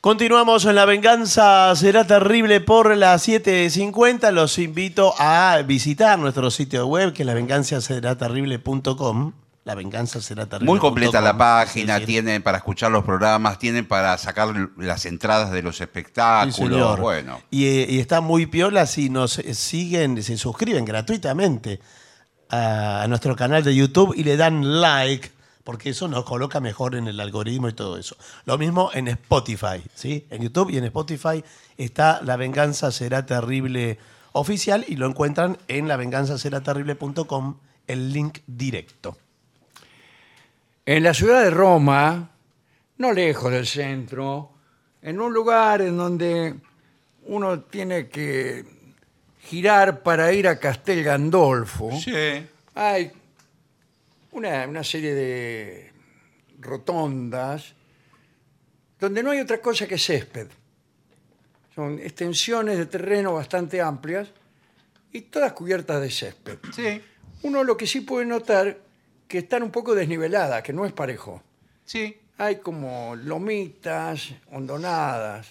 Continuamos en La Venganza Será Terrible por las 7.50. Los invito a visitar nuestro sitio web, que es lavenganzaseraterrible.com. La venganza será terrible. Muy completa la página, Sí, sí. tienen para escuchar los programas, tienen para sacar las entradas de los Sí, espectáculos. señor. bueno, Y, eh, y está muy piola si nos eh, siguen, se suscriben gratuitamente a, a nuestro canal de YouTube y le dan like, porque eso nos coloca mejor en el algoritmo y todo eso. Lo mismo en Spotify, ¿sí? En YouTube y en Spotify está La Venganza Será Terrible oficial y lo encuentran en lavenganzaseraterrible.com, el link directo. En la ciudad de Roma, no lejos del centro, en un lugar en donde uno tiene que girar para ir a Castel Gandolfo, sí. hay una, una serie de rotondas donde no hay otra cosa que césped. Son extensiones de terreno bastante amplias y todas cubiertas de césped. Sí, Uno lo que sí puede notar que están un poco desniveladas, que no es parejo. sí. Hay como lomitas, hondonadas.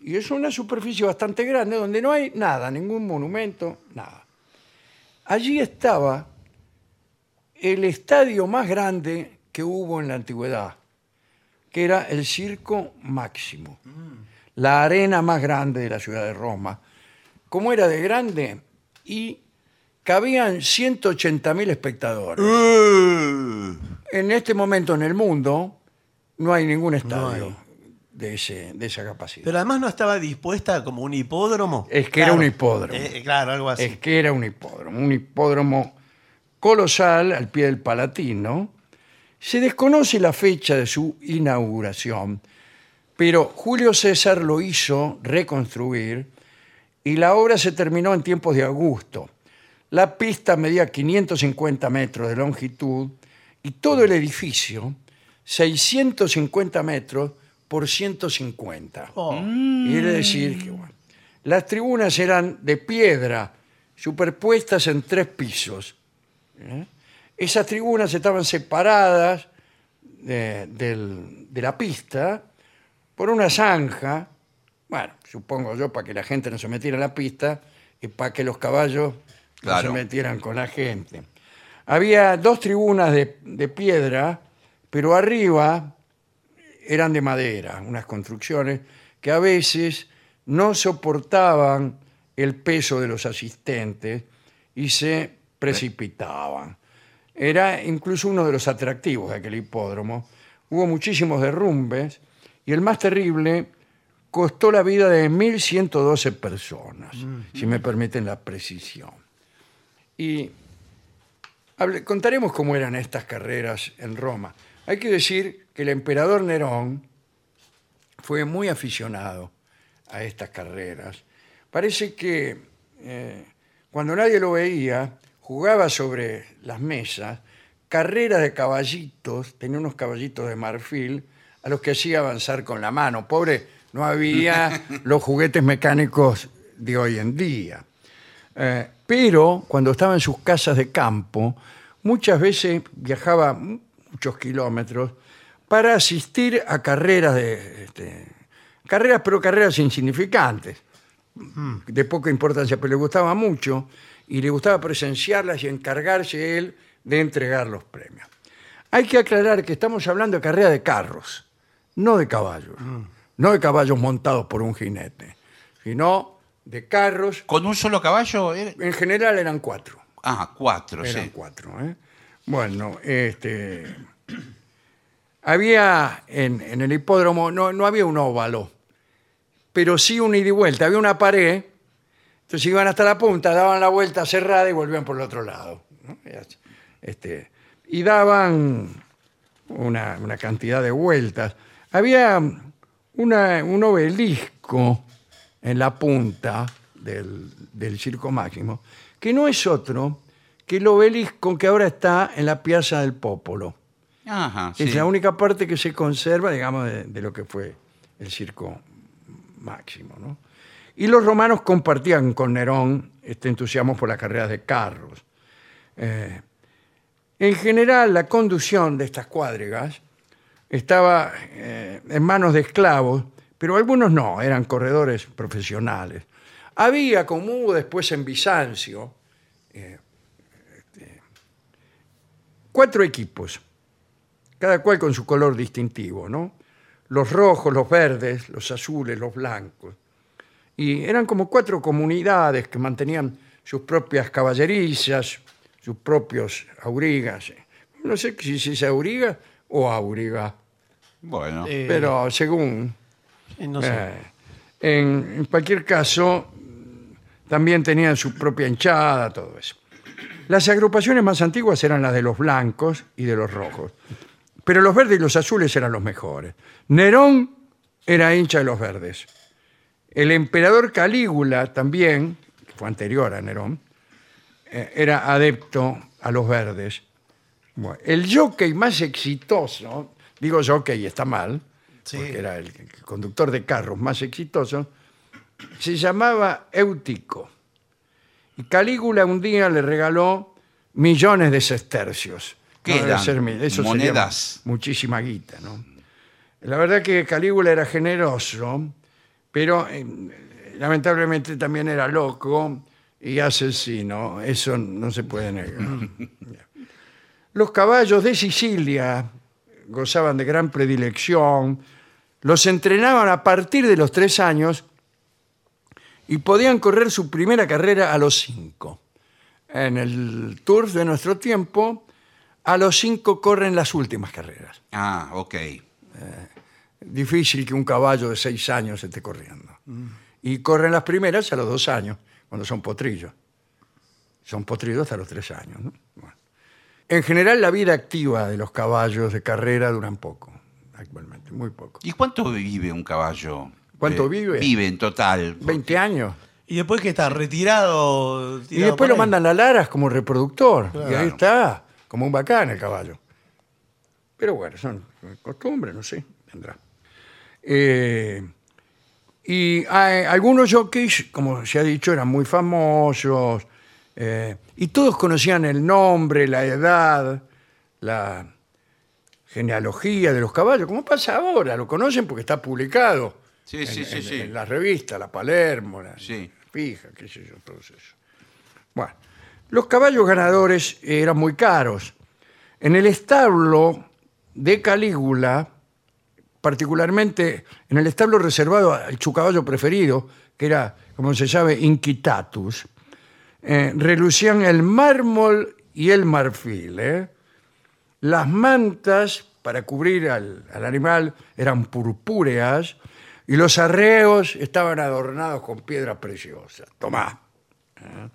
Y es una superficie bastante grande donde no hay nada, ningún monumento, nada. Allí estaba el estadio más grande que hubo en la antigüedad, que era el Circo Máximo, la arena más grande de la ciudad de Roma. ¿Cómo era de grande? Y cabían 180.000 espectadores. Uh, En este momento en el mundo no hay ningún estadio hay. de, ese, de esa capacidad. Pero además no estaba dispuesta como un hipódromo. Es que era un hipódromo. Eh, claro, algo así. es que era un hipódromo, un hipódromo colosal al pie del Palatino. Se desconoce la fecha de su inauguración, pero Julio César lo hizo reconstruir y la obra se terminó en tiempos de Augusto. La pista medía 550 metros de longitud y todo el edificio 650 metros por 150. Oh. Quiere decir que bueno, las tribunas eran de piedra, superpuestas en tres pisos. ¿Eh? Esas tribunas estaban separadas de, del- de la pista por una zanja, bueno, supongo yo, para que la gente no se metiera en la pista y para que los caballos no se metieran con la gente. Había dos tribunas de, de piedra, pero arriba eran de madera, unas construcciones que a veces no soportaban el peso de los asistentes y se precipitaban. Era incluso uno de los atractivos de aquel hipódromo. Hubo muchísimos derrumbes y el más terrible costó la vida de 1.112 personas, si me permiten la precisión. Y hable- contaremos cómo eran estas carreras en Roma. Hay que decir que el emperador Nerón fue muy aficionado a estas carreras. Parece que eh, cuando nadie lo veía, jugaba sobre las mesas carreras de caballitos, tenía unos caballitos de marfil, a los que hacía avanzar con la mano. Pobre, no había los juguetes mecánicos de hoy en día. Eh, pero cuando estaba en sus casas de campo, muchas veces viajaba muchos kilómetros para asistir a carreras de este, carreras, pero carreras insignificantes, de poca importancia, pero le gustaba mucho y le gustaba presenciarlas y encargarse él de entregar los premios. Hay que aclarar que estamos hablando de carrera de carros, no de caballos, no de caballos montados por un jinete, sino de carros. ¿Con un solo caballo? Era- En general eran cuatro. Ah, cuatro, Eran sí. cuatro. ¿eh? Bueno, este, había en, en el hipódromo, no, no había un óvalo, pero sí un ida y vuelta. Había una pared, entonces iban hasta la punta, daban la vuelta cerrada y volvían por el otro lado. Este, y daban una, una cantidad de vueltas. Había una- un obelisco en la punta del, del Circo Máximo, que no es otro que el obelisco que ahora está en la Piazza del Popolo. Ajá, sí. Es la única parte que se conserva, digamos, de, de lo que fue el Circo Máximo. ¿no? Y los romanos compartían con Nerón este entusiasmo por las carreras de carros. Eh, en general, la conducción de estas cuadrigas estaba eh, en manos de esclavos, pero algunos no, eran corredores profesionales. Había, como hubo después en Bizancio, eh, este, cuatro equipos, cada cual con su color distintivo, ¿no? Los rojos, los verdes, los azules, los blancos. Y eran como cuatro comunidades que mantenían sus propias caballerizas, sus propios aurigas. No sé si se dice auriga o auriga, Bueno, Eh, pero según... eh, no sé. Eh, en, en cualquier caso, también tenían su propia hinchada, todo eso. Las agrupaciones más antiguas eran las de los blancos y de los rojos, pero los verdes y los azules eran los mejores. Nerón era hincha de los verdes. El emperador Calígula también, que fue anterior a Nerón, eh, era adepto a los verdes. Bueno, el jockey más exitoso, digo jockey está mal, Sí. porque era el, conductor de carros más exitoso, se llamaba Eutico. Y Calígula un día le regaló millones de sestercios. ¿Qué eran? ser sería Monedas. muchísima guita, ¿no? La verdad que Calígula era generoso, pero eh, lamentablemente también era loco y asesino. Eso no se puede negar. Los caballos de Sicilia gozaban de gran predilección, los entrenaban a partir de los tres años y podían correr su primera carrera a los cinco. En el Tour de nuestro tiempo, a los cinco corren las últimas carreras. ah, ok. Difícil que un caballo de seis años esté corriendo. Y corren las primeras a los dos años, cuando son potrillos. Son potrillos hasta los tres años. ¿no? Bueno. En general, la vida activa de los caballos de carrera duran poco, actualmente, muy poco. ¿Y cuánto vive un caballo? ¿Cuánto Eh, vive? Vive en total. 20 años. Y después que está retirado. Y después lo ahí. mandan a Laras como reproductor. Y ahí está, como un bacán el caballo. Pero bueno, son costumbres, no sé, vendrá. Eh, y hay- algunos jockeys, como se ha dicho, eran muy famosos. eh, y todos conocían el nombre, la edad, la genealogía de los caballos. ¿Cómo pasa ahora? Lo conocen porque está publicado. Sí, en, sí, sí, en- sí. en la revista, la Palermo, la Sí. Fija, qué sé yo, todo eso. Bueno, los caballos ganadores eran muy caros. En el establo de Calígula, particularmente en el establo reservado al su preferido, que era, como se sabe, Inquitatus, eh, relucían el mármol y el marfil. ¿eh? Las mantas para cubrir al, al animal eran purpúreas y los arreos estaban adornados con piedras preciosas. Tomá. ¿eh?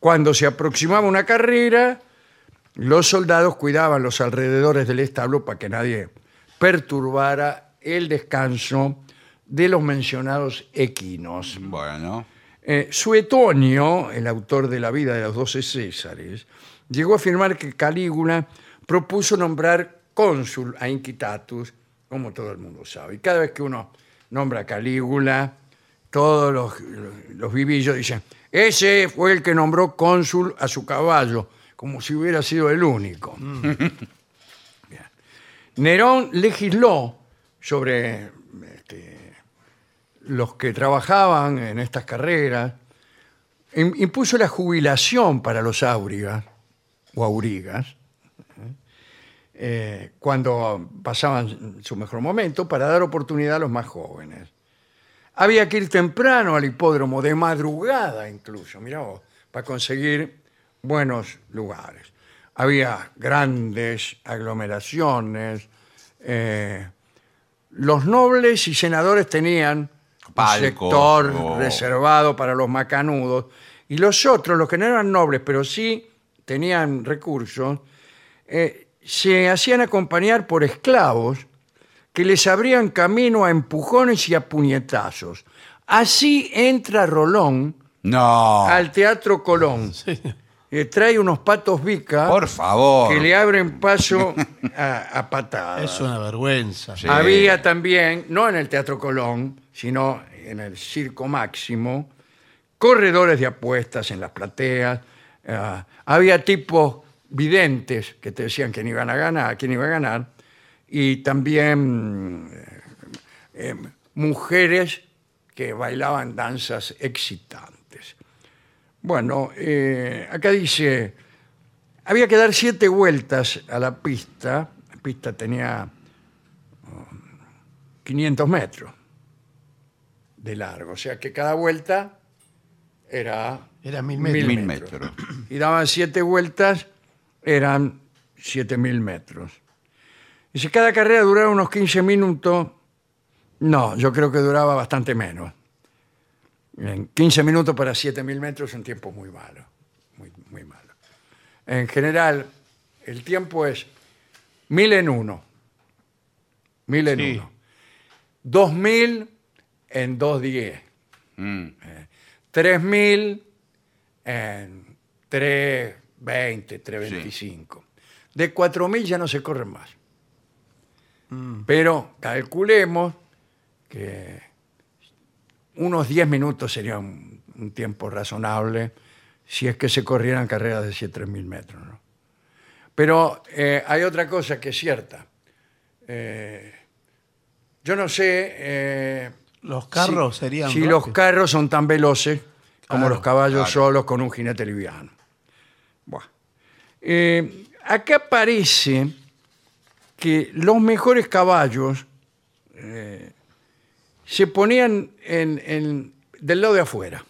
Cuando se aproximaba una carrera, los soldados cuidaban los alrededores del establo para que nadie perturbara el descanso de los mencionados equinos. Bueno. Eh, Suetonio, el autor de la vida de los doce Césares, llegó a afirmar que Calígula propuso nombrar cónsul a Inquitatus, como todo el mundo sabe. Y cada vez que uno nombra a Calígula, todos los, los vivillos dicen, ese fue el que nombró cónsul a su caballo, como si hubiera sido el único. Bien. Nerón legisló sobre este, los que trabajaban en estas carreras, im- impuso la jubilación para los áurigas o aurigas, eh, cuando pasaban su mejor momento, para dar oportunidad a los más jóvenes. Había que ir temprano al hipódromo, de madrugada incluso, mirá vos, para conseguir buenos lugares. Había grandes aglomeraciones. eh, los nobles y senadores tenían un sector o- reservado para los macanudos. Y los otros, los que no eran nobles, pero sí tenían recursos, eh, se hacían acompañar por esclavos que les abrían camino a empujones y a puñetazos. Así entra Rolón No. al Teatro Colón. Eh, trae unos patos bica Por favor. que le abren paso a, a patadas. Es una vergüenza. Sí. Había también, no en el Teatro Colón, sino en el Circo Máximo, corredores de apuestas en las plateas. ah, había tipos videntes que te decían quién iban a ganar, quién iba a ganar, y también eh, eh, mujeres que bailaban danzas excitantes. Bueno, eh, acá dice, había que dar siete vueltas a la pista. La pista tenía um, 500 metros de largo, o sea que cada vuelta era Era mil metros. Mil metros. y daban siete vueltas, eran siete mil metros. Y si cada carrera duraba unos 15 minutos, no, yo creo que duraba bastante menos. En 15 minutos para 7000 metros es un tiempo muy malo, muy, muy malo. En general, el tiempo es 1000 en uno, 1000 en Sí. uno, 2000 en 210. Mm. 3000 en 320, 325. De 4000 ya no se corren más. Pero calculemos que unos 10 minutos sería un, un tiempo razonable si es que se corrieran carreras de 7000 metros. ¿no? Pero eh, hay otra cosa que es cierta. Eh, yo no sé. eh, Los carros si- serían. Si los rápidos. carros son tan veloces como Claro, los caballos claro. solos con un jinete liviano. Buah. Eh, acá parece que los mejores caballos eh, se ponían en- en- del lado de afuera.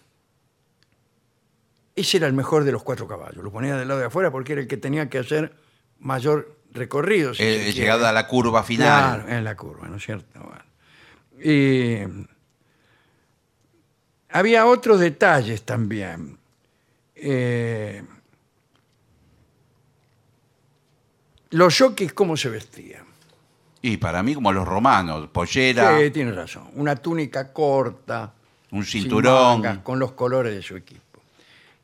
Ese era el mejor de los cuatro caballos. Lo ponían del lado de afuera porque era el que tenía que hacer mayor recorrido. si Eh, se quiere. llegada a la curva final. Claro, en la curva, ¿no es cierto? Bueno. Y había otros detalles también. Eh, los jockeys, ¿cómo se vestían? Y para mí, como los romanos, pollera, Sí, tiene razón. Una túnica corta. un sin cinturón. mangas, con los colores de su equipo.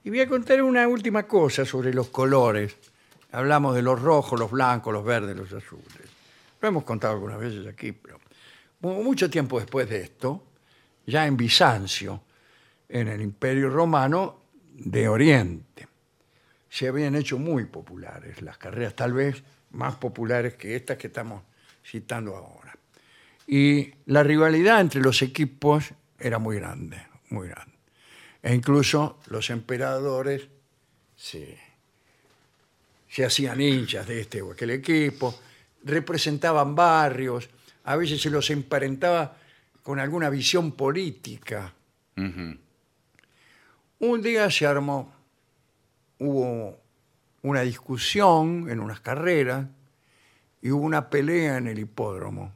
Y voy a contar una última cosa sobre los colores. Hablamos de los rojos, los blancos, los verdes, los azules. Lo hemos contado algunas veces aquí, pero mu- mucho tiempo después de esto, ya en Bizancio, en el Imperio Romano de Oriente, se habían hecho muy populares las carreras, tal vez más populares que estas que estamos citando ahora. Y la rivalidad entre los equipos era muy grande, muy grande. E incluso los emperadores se, se hacían hinchas de este o aquel equipo, representaban barrios, a veces se los emparentaba con alguna visión política. Un día se armó, hubo una discusión en unas carreras y hubo una pelea en el hipódromo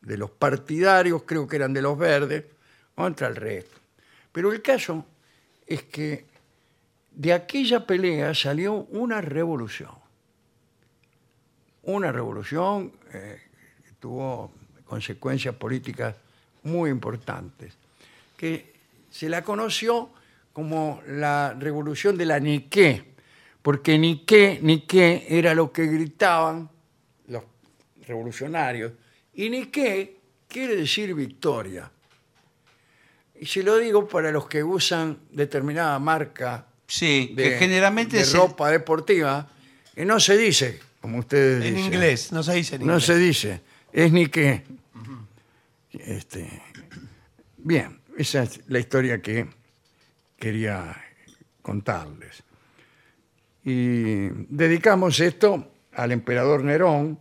de los partidarios, creo que eran de los verdes, contra el resto. Pero el caso es que de aquella pelea salió una revolución. Una revolución eh, que tuvo consecuencias políticas muy importantes, que se la conoció como la revolución de la Niqué, porque Niqué, Niqué era lo que gritaban revolucionarios, y Niqué quiere decir victoria. Y se lo digo para los que usan determinada marca Sí, de, que generalmente de se- ropa deportiva, y no se dice, como ustedes En dicen. inglés, no se dice en No inglés. se dice, es ni qué. Este, bien, esa es la historia que quería contarles. Y dedicamos esto al emperador Nerón,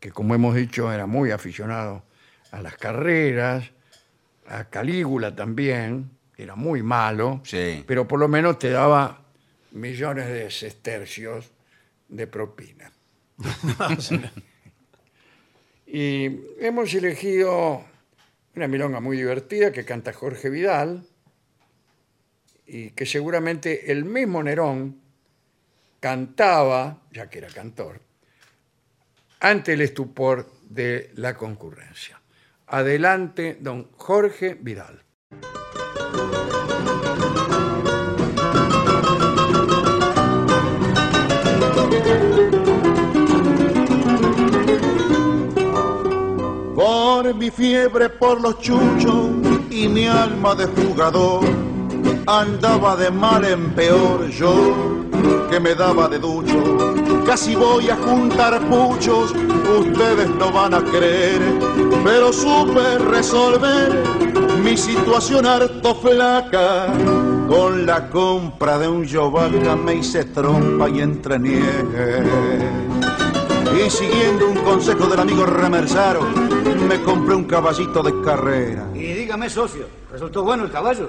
que como hemos dicho era muy aficionado a las carreras, a Calígula también, que era muy malo, Sí. pero por lo menos te daba millones de sestercios de propina. Y hemos elegido una milonga muy divertida que canta Jorge Vidal y que seguramente el mismo Nerón cantaba, ya que era cantor, ante el estupor de la concurrencia. Adelante, don Jorge Vidal. Por mi fiebre por los chuchos y mi alma de jugador, andaba de mal en peor yo, que me daba de ducho. Casi voy a juntar puchos, ustedes no van a creer, pero supe resolver mi situación harto flaca. Con la compra de un yovaca me hice trompa y entreniegue. Y siguiendo un consejo del amigo Remersaro, me compré un caballito de carrera. Y dígame, socio, ¿resultó bueno el caballo?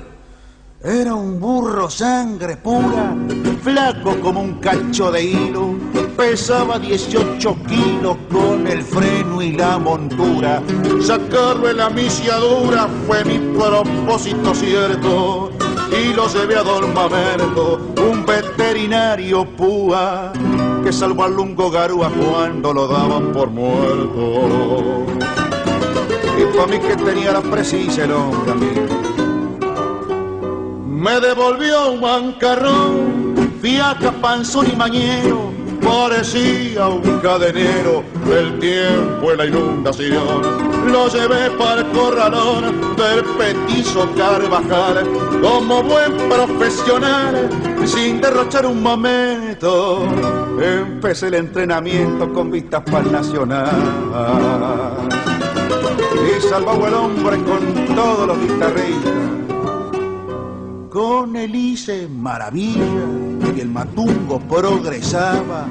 Era un burro sangre pura, flaco como un cacho de hilo. Pesaba 18 kilos con el freno y la montura. Sacarle la misiadura fue mi propósito cierto. Y lo llevé a Don Mamerto, un veterinario púa, que salvó al lungo garúa cuando lo daban por muerto. Y para mí que tenía la precisa el hombre. Me devolvió un bancarrón, fiaca, panzón y mañero, parecía un cadenero del tiempo en la inundación. Lo llevé para el corralón del petizo Carvajal, como buen profesional, sin derrochar un momento. Empecé el entrenamiento con vistas para el nacional. Y salvó el hombre con todos los guitarristas con el hice maravilla y el matungo progresaba.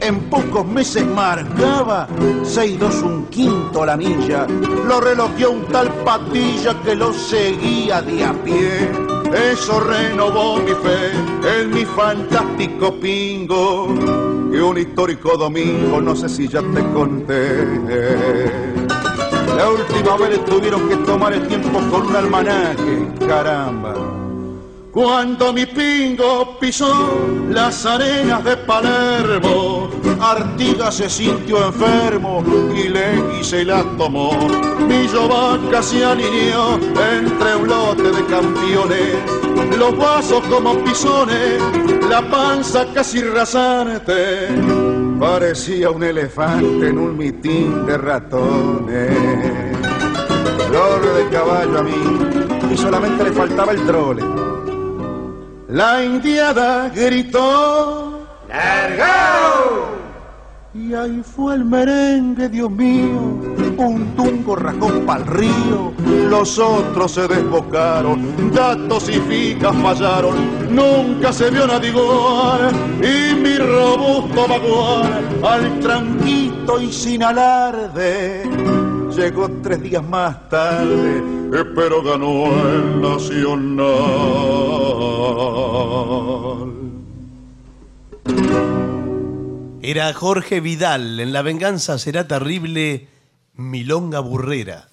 En pocos meses marcaba seis dos un quinto la milla. Lo relojeó un tal patilla que lo seguía de a pie. Eso renovó mi fe en mi fantástico pingo. Y un histórico domingo, no sé si ya te conté. La última vez tuvieron que tomar el tiempo con un almanaque, caramba. Cuando mi pingo pisó las arenas de Palermo, Artigas se sintió enfermo y le y se la tomó. Mi vaca se alineó entre un lote de campeones, los vasos como pisones, la panza casi rasante. Parecía un elefante en un mitín de ratones. Flor de caballo a mí, y solamente le faltaba el trole. La indiada gritó ¡Largao! Y ahí fue el merengue, Dios mío, un tungo rajón pa'l río, los otros se desbocaron, datos y ficas fallaron, nunca se vio nadie igual, y mi robusto vaguar, al tranquito y sin alarde, llegó tres días más tarde, pero ganó el Nacional. Era Jorge Vidal, en La venganza será terrible, Milonga Burrera.